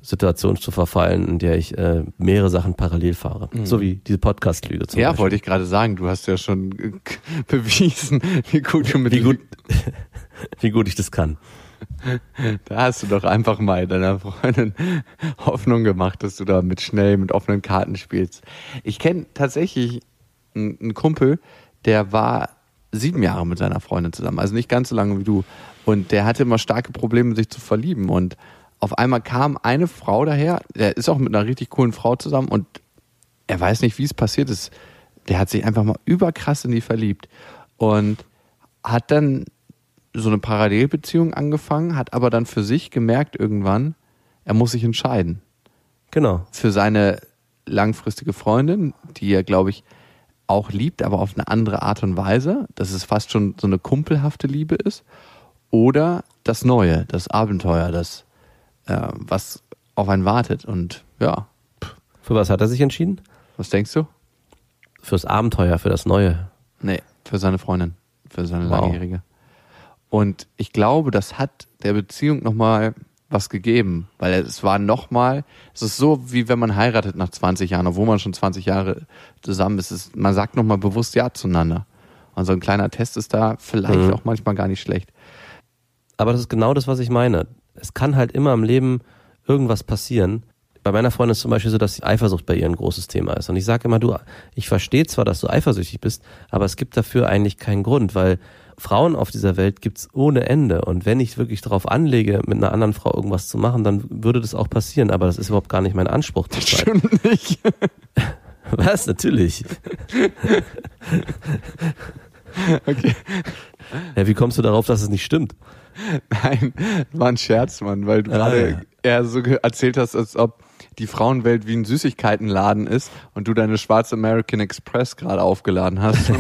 Situation zu verfallen, in der ich äh, mehrere Sachen parallel fahre. Mhm. So wie diese Podcast-Lüge zum Ja, Beispiel. wollte ich gerade sagen. Du hast ja schon bewiesen, wie gut du mit wie gut, wie gut ich das kann. Da hast du doch einfach mal deiner Freundin Hoffnung gemacht, dass du da mit schnell mit offenen Karten spielst. Ich kenne tatsächlich ein, ein Kumpel, der war sieben Jahre mit seiner Freundin zusammen, also nicht ganz so lange wie du. Und der hatte immer starke Probleme, sich zu verlieben. Und auf einmal kam eine Frau daher, der ist auch mit einer richtig coolen Frau zusammen und er weiß nicht, wie es passiert ist. Der hat sich einfach mal überkrass in die verliebt und hat dann so eine Parallelbeziehung angefangen, hat aber dann für sich gemerkt irgendwann, er muss sich entscheiden. Genau. Für seine langfristige Freundin, die er, glaube ich, auch liebt, aber auf eine andere Art und Weise, dass es fast schon so eine kumpelhafte Liebe ist. Oder das Neue, das Abenteuer, das, äh, was auf einen wartet. Und ja. Für was hat er sich entschieden? Was denkst du? Fürs Abenteuer, für das Neue. Nee, für seine Freundin, für seine wow. Langjährige. Und ich glaube, das hat der Beziehung nochmal was gegeben, weil es war nochmal, es ist so, wie wenn man heiratet nach 20 Jahren, obwohl man schon 20 Jahre zusammen ist. ist man sagt nochmal bewusst Ja zueinander. Und so ein kleiner Test ist da vielleicht mhm. auch manchmal gar nicht schlecht. Aber das ist genau das, was ich meine. Es kann halt immer im Leben irgendwas passieren. Bei meiner Freundin ist zum Beispiel so, dass Eifersucht bei ihr ein großes Thema ist. Und ich sage immer, du, ich verstehe zwar, dass du eifersüchtig bist, aber es gibt dafür eigentlich keinen Grund, weil Frauen auf dieser Welt gibt's ohne Ende. Und wenn ich wirklich darauf anlege, mit einer anderen Frau irgendwas zu machen, dann würde das auch passieren. Aber das ist überhaupt gar nicht mein Anspruch. Das stimmt nicht. Was? Natürlich. okay. Ja, wie kommst du darauf, dass es nicht stimmt? Nein, war ein Scherz, Mann, weil du ah, gerade ja. eher so erzählt hast, als ob die Frauenwelt wie ein Süßigkeitenladen ist und du deine schwarze American Express gerade aufgeladen hast.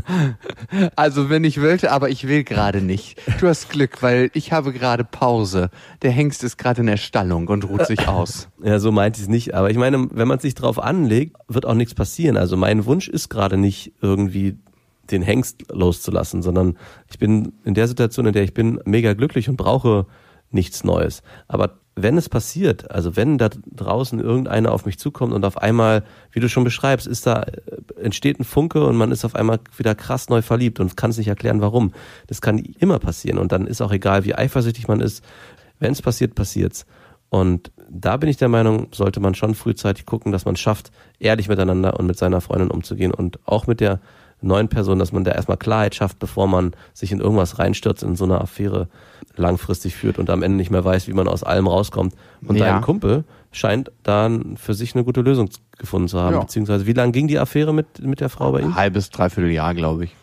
also wenn ich wollte, aber ich will gerade nicht. Du hast Glück, weil ich habe gerade Pause. Der Hengst ist gerade in der Stallung und ruht sich aus. Ja, so meint ich es nicht. Aber ich meine, wenn man sich drauf anlegt, wird auch nichts passieren. Also mein Wunsch ist gerade nicht irgendwie den Hengst loszulassen, sondern ich bin in der Situation, in der ich bin, mega glücklich und brauche nichts Neues. Aber wenn es passiert, also wenn da draußen irgendeiner auf mich zukommt und auf einmal, wie du schon beschreibst, ist da, äh, entsteht ein Funke und man ist auf einmal wieder krass neu verliebt und kann es nicht erklären, warum. Das kann immer passieren und dann ist auch egal, wie eifersüchtig man ist. Wenn es passiert, passiert's. Und da bin ich der Meinung, sollte man schon frühzeitig gucken, dass man schafft, ehrlich miteinander und mit seiner Freundin umzugehen und auch mit der neuen Person, dass man da erstmal Klarheit schafft, bevor man sich in irgendwas reinstürzt, in so einer Affäre langfristig führt und am Ende nicht mehr weiß, wie man aus allem rauskommt. Und Ja. dein Kumpel scheint dann für sich eine gute Lösung gefunden zu haben. Ja. Beziehungsweise, wie lange ging die Affäre mit, mit der Frau bei ihm? Ein halbes, dreiviertel Jahr, glaube ich.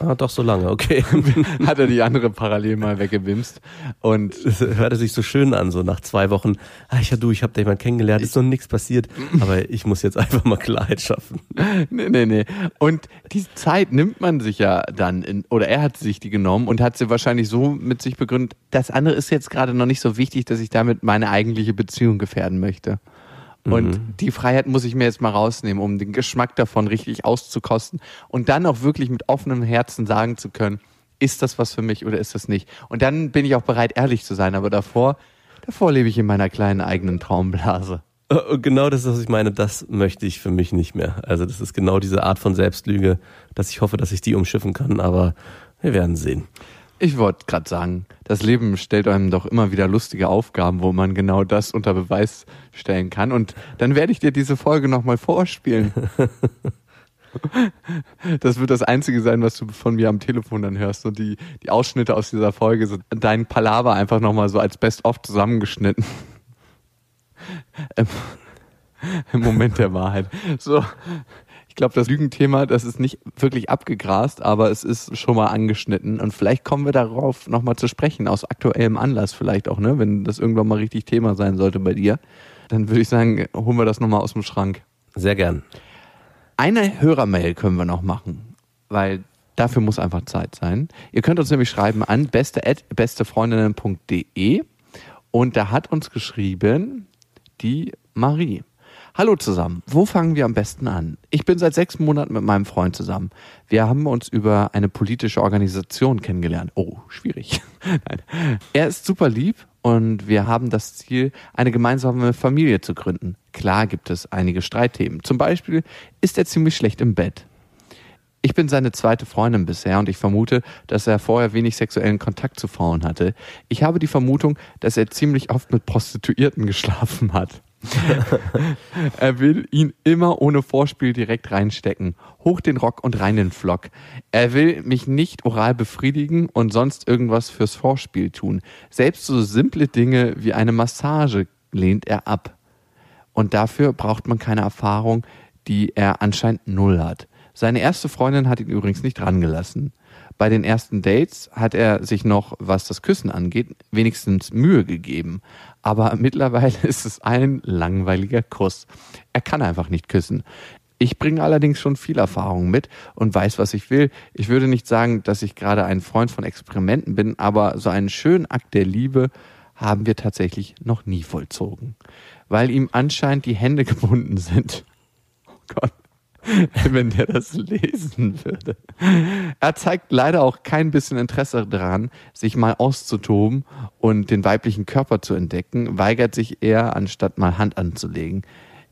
Ah, doch so lange, okay. Hat er die andere parallel mal weggewimst. Und Das hörte sich so schön an, so nach zwei Wochen. Ah, ja, du, ich habe da jemanden kennengelernt, ist noch nichts passiert, aber ich muss jetzt einfach mal Klarheit schaffen. nee, nee, nee. Und die Zeit nimmt man sich ja dann, in, oder er hat sich die genommen und hat sie wahrscheinlich so mit sich begründet, das andere ist jetzt gerade noch nicht so wichtig, dass ich damit meine eigentliche Beziehung gefährden möchte. Und die Freiheit muss ich mir jetzt mal rausnehmen, um den Geschmack davon richtig auszukosten und dann auch wirklich mit offenem Herzen sagen zu können, ist das was für mich oder ist das nicht? Und dann bin ich auch bereit, ehrlich zu sein, aber davor, davor lebe ich in meiner kleinen eigenen Traumblase. Äh, Und genau das ist, was ich meine, das möchte ich für mich nicht mehr. Also das ist genau diese Art von Selbstlüge, dass ich hoffe, dass ich die umschiffen kann, aber wir werden sehen. Ich wollte gerade sagen, das Leben stellt einem doch immer wieder lustige Aufgaben, wo man genau das unter Beweis stellen kann. Und dann werde ich dir diese Folge nochmal vorspielen. Das wird das Einzige sein, was du von mir am Telefon dann hörst. Und die, die Ausschnitte aus dieser Folge, so dein Palaver einfach nochmal so als Best-of zusammengeschnitten. Im, Im Moment der Wahrheit. So, ich glaube, das Lügenthema, das ist nicht wirklich abgegrast, aber es ist schon mal angeschnitten. Und vielleicht kommen wir darauf nochmal zu sprechen, aus aktuellem Anlass vielleicht auch, ne? Wenn das irgendwann mal richtig Thema sein sollte bei dir, dann würde ich sagen, holen wir das nochmal aus dem Schrank. Sehr gern. Eine Hörermail können wir noch machen, weil dafür muss einfach Zeit sein. Ihr könnt uns nämlich schreiben an beste bestefreundinnen.de und da hat uns geschrieben die Marie. Hallo zusammen. Wo fangen wir am besten an? Ich bin seit sechs Monaten mit meinem Freund zusammen. Wir haben uns über eine politische Organisation kennengelernt. Oh, schwierig. Nein. Er ist super lieb und wir haben das Ziel, eine gemeinsame Familie zu gründen. Klar gibt es einige Streitthemen. Zum Beispiel ist er ziemlich schlecht im Bett. Ich bin seine zweite Freundin bisher und ich vermute, dass er vorher wenig sexuellen Kontakt zu Frauen hatte. Ich habe die Vermutung, dass er ziemlich oft mit Prostituierten geschlafen hat. er will ihn immer ohne Vorspiel direkt reinstecken. Hoch den Rock und rein den Flock. Er will mich nicht oral befriedigen und sonst irgendwas fürs Vorspiel tun. Selbst so simple Dinge wie eine Massage lehnt er ab. Und dafür braucht man keine Erfahrung, die er anscheinend null hat. Seine erste Freundin hat ihn übrigens nicht rangelassen. Bei den ersten Dates hat er sich noch, was das Küssen angeht, wenigstens Mühe gegeben. Aber mittlerweile ist es ein langweiliger Kuss. Er kann einfach nicht küssen. Ich bringe allerdings schon viel Erfahrung mit und weiß, was ich will. Ich würde nicht sagen, dass ich gerade ein Freund von Experimenten bin, aber so einen schönen Akt der Liebe haben wir tatsächlich noch nie vollzogen. Weil ihm anscheinend die Hände gebunden sind. Oh Gott. Wenn der das lesen würde. Er zeigt leider auch kein bisschen Interesse daran, sich mal auszutoben und den weiblichen Körper zu entdecken, weigert sich eher, anstatt mal Hand anzulegen.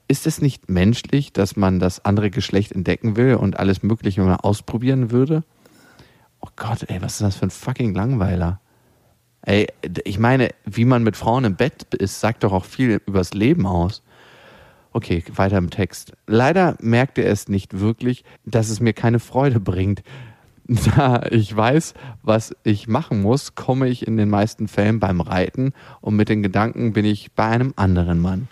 Ist es nicht menschlich, dass man das andere Geschlecht entdecken will und alles Mögliche mal ausprobieren würde? Oh Gott, ey, was ist das für ein fucking Langweiler? Ey, ich meine, wie man mit Frauen im Bett ist, sagt doch auch viel übers Leben aus. Okay, weiter im Text. Leider merkt er es nicht wirklich, dass es mir keine Freude bringt. Da ich weiß, was ich machen muss, komme ich in den meisten Fällen beim Reiten und mit den Gedanken bin ich bei einem anderen Mann.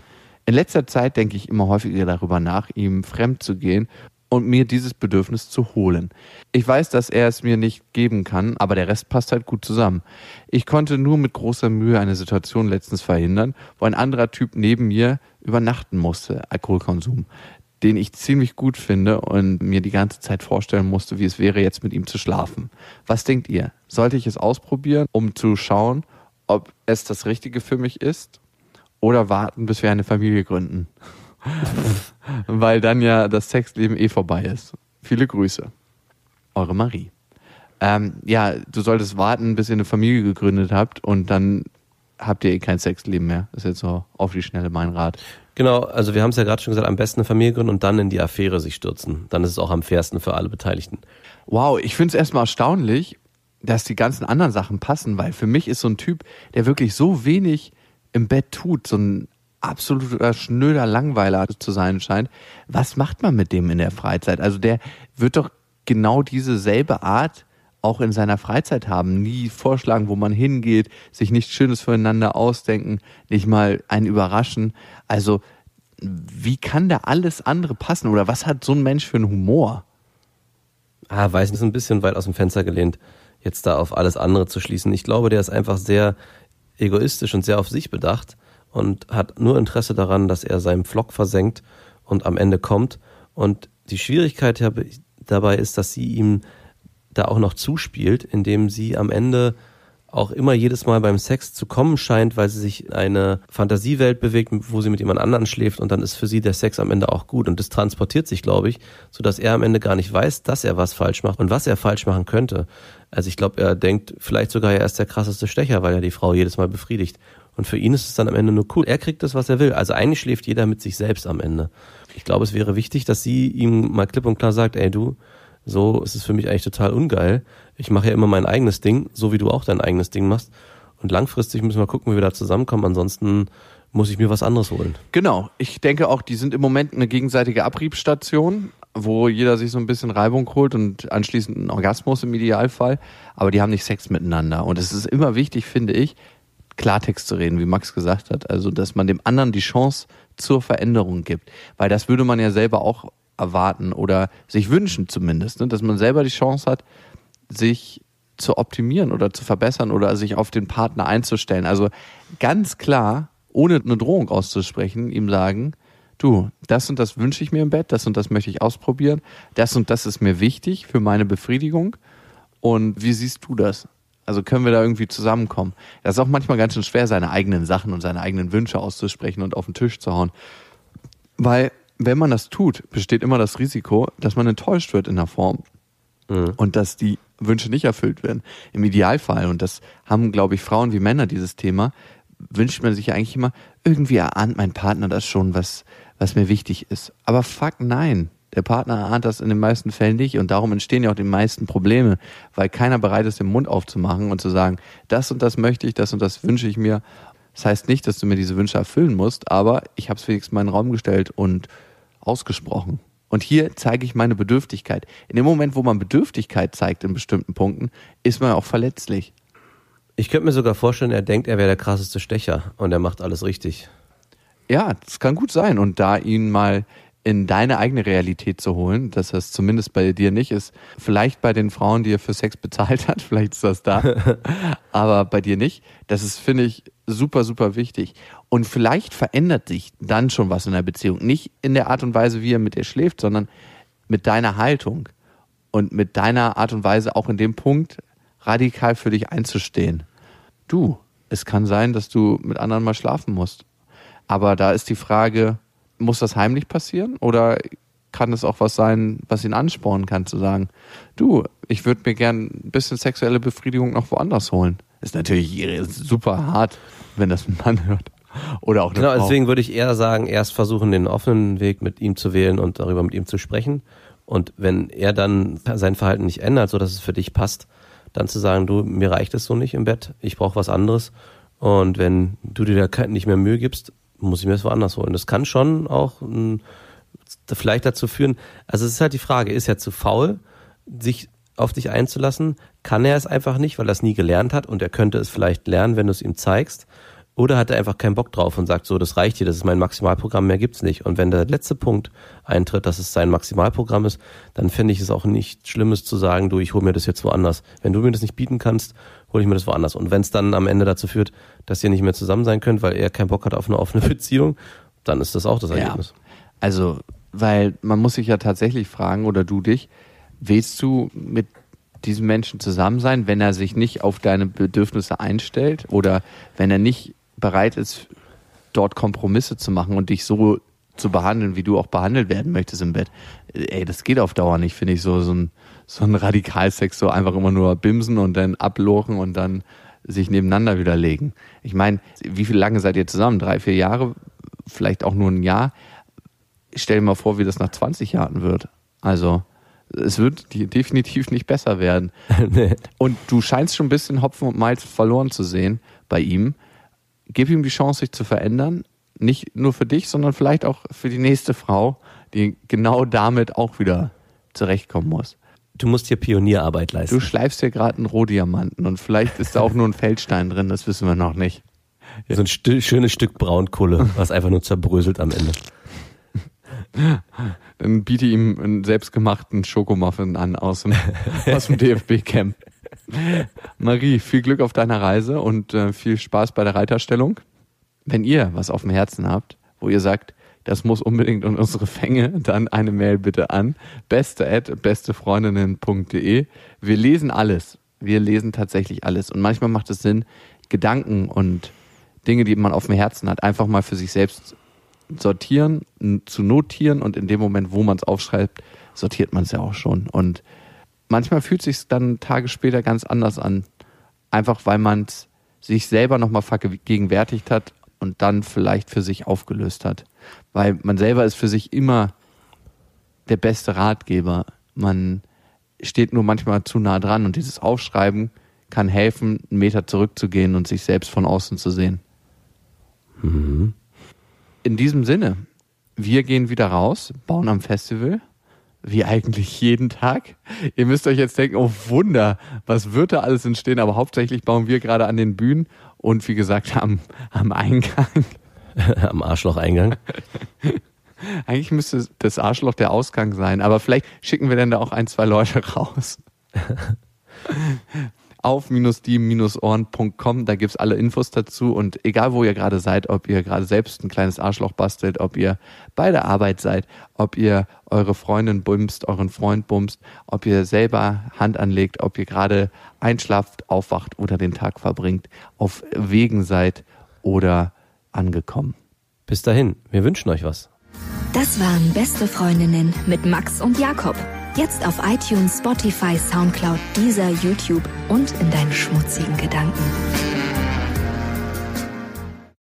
In letzter Zeit denke ich immer häufiger darüber nach, ihm fremd zu gehen und mir dieses Bedürfnis zu holen. Ich weiß, dass er es mir nicht geben kann, aber der Rest passt halt gut zusammen. Ich konnte nur mit großer Mühe eine Situation letztens verhindern, wo ein anderer Typ neben mir übernachten musste, Alkoholkonsum, den ich ziemlich gut finde und mir die ganze Zeit vorstellen musste, wie es wäre, jetzt mit ihm zu schlafen. Was denkt ihr? Sollte ich es ausprobieren, um zu schauen, ob es das Richtige für mich ist? Oder warten, bis wir eine Familie gründen? Weil dann ja das Sexleben eh vorbei ist. Viele Grüße. Eure Marie. Ähm, ja, du solltest warten, bis ihr eine Familie gegründet habt und dann habt ihr eh kein Sexleben mehr. Das ist jetzt so auf die Schnelle mein Rat. Genau, also wir haben es ja gerade schon gesagt, am besten eine Familie gründen und dann in die Affäre sich stürzen. Dann ist es auch am fairsten für alle Beteiligten. Wow, ich finde es erstmal erstaunlich, dass die ganzen anderen Sachen passen, weil für mich ist so ein Typ, der wirklich so wenig im Bett tut, so ein absoluter schnöder Langweiler zu sein scheint. Was macht man mit dem in der Freizeit? Also der wird doch genau diese selbe Art auch in seiner Freizeit haben. Nie vorschlagen, wo man hingeht, sich nichts Schönes füreinander ausdenken, nicht mal einen überraschen. Also wie kann da alles andere passen? Oder was hat so ein Mensch für einen Humor? Ah, weiß nicht, ist ein bisschen weit aus dem Fenster gelehnt, jetzt da auf alles andere zu schließen. Ich glaube, der ist einfach sehr egoistisch und sehr auf sich bedacht und hat nur Interesse daran, dass er seinen Flock versenkt und am Ende kommt. Und die Schwierigkeit dabei ist, dass sie ihm da auch noch zuspielt, indem sie am Ende auch immer jedes Mal beim Sex zu kommen scheint, weil sie sich in eine Fantasiewelt bewegt, wo sie mit jemand anderen schläft und dann ist für sie der Sex am Ende auch gut und das transportiert sich, glaube ich, so dass er am Ende gar nicht weiß, dass er was falsch macht und was er falsch machen könnte. Also ich glaube, er denkt vielleicht sogar, er ist der krasseste Stecher, weil er die Frau jedes Mal befriedigt. Und für ihn ist es dann am Ende nur cool. Er kriegt das, was er will. Also eigentlich schläft jeder mit sich selbst am Ende. Ich glaube, es wäre wichtig, dass sie ihm mal klipp und klar sagt, ey du, so ist es für mich eigentlich total ungeil. Ich mache ja immer mein eigenes Ding, so wie du auch dein eigenes Ding machst. Und langfristig müssen wir gucken, wie wir da zusammenkommen. Ansonsten muss ich mir was anderes holen. Genau. Ich denke auch, die sind im Moment eine gegenseitige Abriebstation, wo jeder sich so ein bisschen Reibung holt und anschließend einen Orgasmus im Idealfall. Aber die haben nicht Sex miteinander. Und es ist immer wichtig, finde ich, Klartext zu reden, wie Max gesagt hat. Also, dass man dem anderen die Chance zur Veränderung gibt. Weil das würde man ja selber auch erwarten oder sich wünschen zumindest, ne? dass man selber die Chance hat, sich zu optimieren oder zu verbessern oder sich auf den Partner einzustellen. Also ganz klar, ohne eine Drohung auszusprechen, ihm sagen, du, das und das wünsche ich mir im Bett, das und das möchte ich ausprobieren, das und das ist mir wichtig für meine Befriedigung. Und wie siehst du das? Also können wir da irgendwie zusammenkommen? Das ist auch manchmal ganz schön schwer, seine eigenen Sachen und seine eigenen Wünsche auszusprechen und auf den Tisch zu hauen. Weil wenn man das tut, besteht immer das Risiko, dass man enttäuscht wird in der Form mhm. und dass die Wünsche nicht erfüllt werden. Im Idealfall, und das haben, glaube ich, Frauen wie Männer dieses Thema, wünscht man sich ja eigentlich immer, irgendwie erahnt mein Partner das schon, was, was mir wichtig ist. Aber fuck nein. Der Partner erahnt das in den meisten Fällen nicht und darum entstehen ja auch die meisten Probleme, weil keiner bereit ist, den Mund aufzumachen und zu sagen, das und das möchte ich, das und das wünsche ich mir. Das heißt nicht, dass du mir diese Wünsche erfüllen musst, aber ich habe es wenigstens in meinen Raum gestellt und ausgesprochen. Und hier zeige ich meine Bedürftigkeit. In dem Moment, wo man Bedürftigkeit zeigt in bestimmten Punkten, ist man auch verletzlich. Ich könnte mir sogar vorstellen, er denkt, er wäre der krasseste Stecher und er macht alles richtig. Ja, das kann gut sein. Und da ihn mal in deine eigene Realität zu holen, dass das zumindest bei dir nicht ist. Vielleicht bei den Frauen, die er für Sex bezahlt hat, vielleicht ist das da, aber bei dir nicht. Das ist, finde ich, super, super wichtig. Und vielleicht verändert sich dann schon was in der Beziehung. Nicht in der Art und Weise, wie er mit dir schläft, sondern mit deiner Haltung und mit deiner Art und Weise auch in dem Punkt radikal für dich einzustehen. Du, es kann sein, dass du mit anderen mal schlafen musst. Aber da ist die Frage, muss das heimlich passieren oder kann es auch was sein, was ihn anspornen kann, zu sagen, du, ich würde mir gern ein bisschen sexuelle Befriedigung noch woanders holen. Ist natürlich super hart, wenn das ein Mann hört. Oder auch Genau, Frau. deswegen würde ich eher sagen, erst versuchen, den offenen Weg mit ihm zu wählen und darüber mit ihm zu sprechen. Und wenn er dann sein Verhalten nicht ändert, so dass es für dich passt, dann zu sagen, du, mir reicht es so nicht im Bett, ich brauche was anderes. Und wenn du dir da nicht mehr Mühe gibst, muss ich mir das woanders holen. Das kann schon auch m, vielleicht dazu führen, also es ist halt die Frage, ist er zu faul, sich auf dich einzulassen? Kann er es einfach nicht, weil er es nie gelernt hat und er könnte es vielleicht lernen, wenn du es ihm zeigst? Oder hat er einfach keinen Bock drauf und sagt so, das reicht hier, das ist mein Maximalprogramm, mehr gibt's nicht. Und wenn der letzte Punkt eintritt, dass es sein Maximalprogramm ist, dann finde ich es auch nicht Schlimmes zu sagen, du, ich hole mir das jetzt woanders. Wenn du mir das nicht bieten kannst, hole ich mir das woanders. Und wenn es dann am Ende dazu führt, dass ihr nicht mehr zusammen sein könnt, weil er keinen Bock hat auf eine offene Beziehung, dann ist das auch das Ergebnis. Ja. Also, weil man muss sich ja tatsächlich fragen, oder du dich, willst du mit diesem Menschen zusammen sein, wenn er sich nicht auf deine Bedürfnisse einstellt oder wenn er nicht bereit ist, dort Kompromisse zu machen und dich so zu behandeln, wie du auch behandelt werden möchtest im Bett. Ey, das geht auf Dauer nicht, finde ich, so, so ein, so ein Radikalsex, so einfach immer nur bimsen und dann ablochen und dann sich nebeneinander widerlegen. Ich meine, wie viel lange seid ihr zusammen? Drei, vier Jahre? Vielleicht auch nur ein Jahr? Stell dir mal vor, wie das nach 20 Jahren wird. Also, es wird definitiv nicht besser werden. nee. Und du scheinst schon ein bisschen Hopfen und Malz verloren zu sehen bei ihm gib ihm die Chance, sich zu verändern. Nicht nur für dich, sondern vielleicht auch für die nächste Frau, die genau damit auch wieder zurechtkommen muss. Du musst hier Pionierarbeit leisten. Du schleifst hier gerade einen Rohdiamanten und vielleicht ist da auch nur ein Feldstein drin, das wissen wir noch nicht. So ein st schönes Stück Braunkohle, was einfach nur zerbröselt am Ende. Dann biete ihm einen selbstgemachten Schokomuffin an aus dem, aus dem DFB-Camp. Marie, viel Glück auf deiner Reise und äh, viel Spaß bei der Reiterstellung. Wenn ihr was auf dem Herzen habt, wo ihr sagt, das muss unbedingt in unsere Fänge, dann eine Mail bitte an beste at bestefreundinnen.de. Wir lesen alles. Wir lesen tatsächlich alles. Und manchmal macht es Sinn, Gedanken und Dinge, die man auf dem Herzen hat, einfach mal für sich selbst sortieren, zu notieren und in dem Moment, wo man es aufschreibt, sortiert man es ja auch schon. Und manchmal fühlt sich dann Tage später ganz anders an. Einfach weil man es sich selber nochmal vergegenwärtigt hat und dann vielleicht für sich aufgelöst hat. Weil man selber ist für sich immer der beste Ratgeber. Man steht nur manchmal zu nah dran und dieses Aufschreiben kann helfen, einen Meter zurückzugehen und sich selbst von außen zu sehen. Mhm. In diesem Sinne, wir gehen wieder raus, bauen am Festival wie eigentlich jeden Tag. Ihr müsst euch jetzt denken, oh Wunder, was wird da alles entstehen? Aber hauptsächlich bauen wir gerade an den Bühnen und wie gesagt am, am Eingang. am Arschloch-Eingang. Eigentlich müsste das Arschloch der Ausgang sein, aber vielleicht schicken wir dann da auch ein, zwei Leute raus. auf-die-ohren.com. Da gibt's alle Infos dazu. Und egal, wo ihr gerade seid, ob ihr gerade selbst ein kleines Arschloch bastelt, ob ihr bei der Arbeit seid, ob ihr eure Freundin bumst, euren Freund bumst, ob ihr selber Hand anlegt, ob ihr gerade einschlaft, aufwacht oder den Tag verbringt, auf Wegen seid oder angekommen. Bis dahin, wir wünschen euch was. Das waren Beste Freundinnen mit Max und Jakob. Jetzt auf iTunes, Spotify, Soundcloud, dieser YouTube und in deinen schmutzigen Gedanken.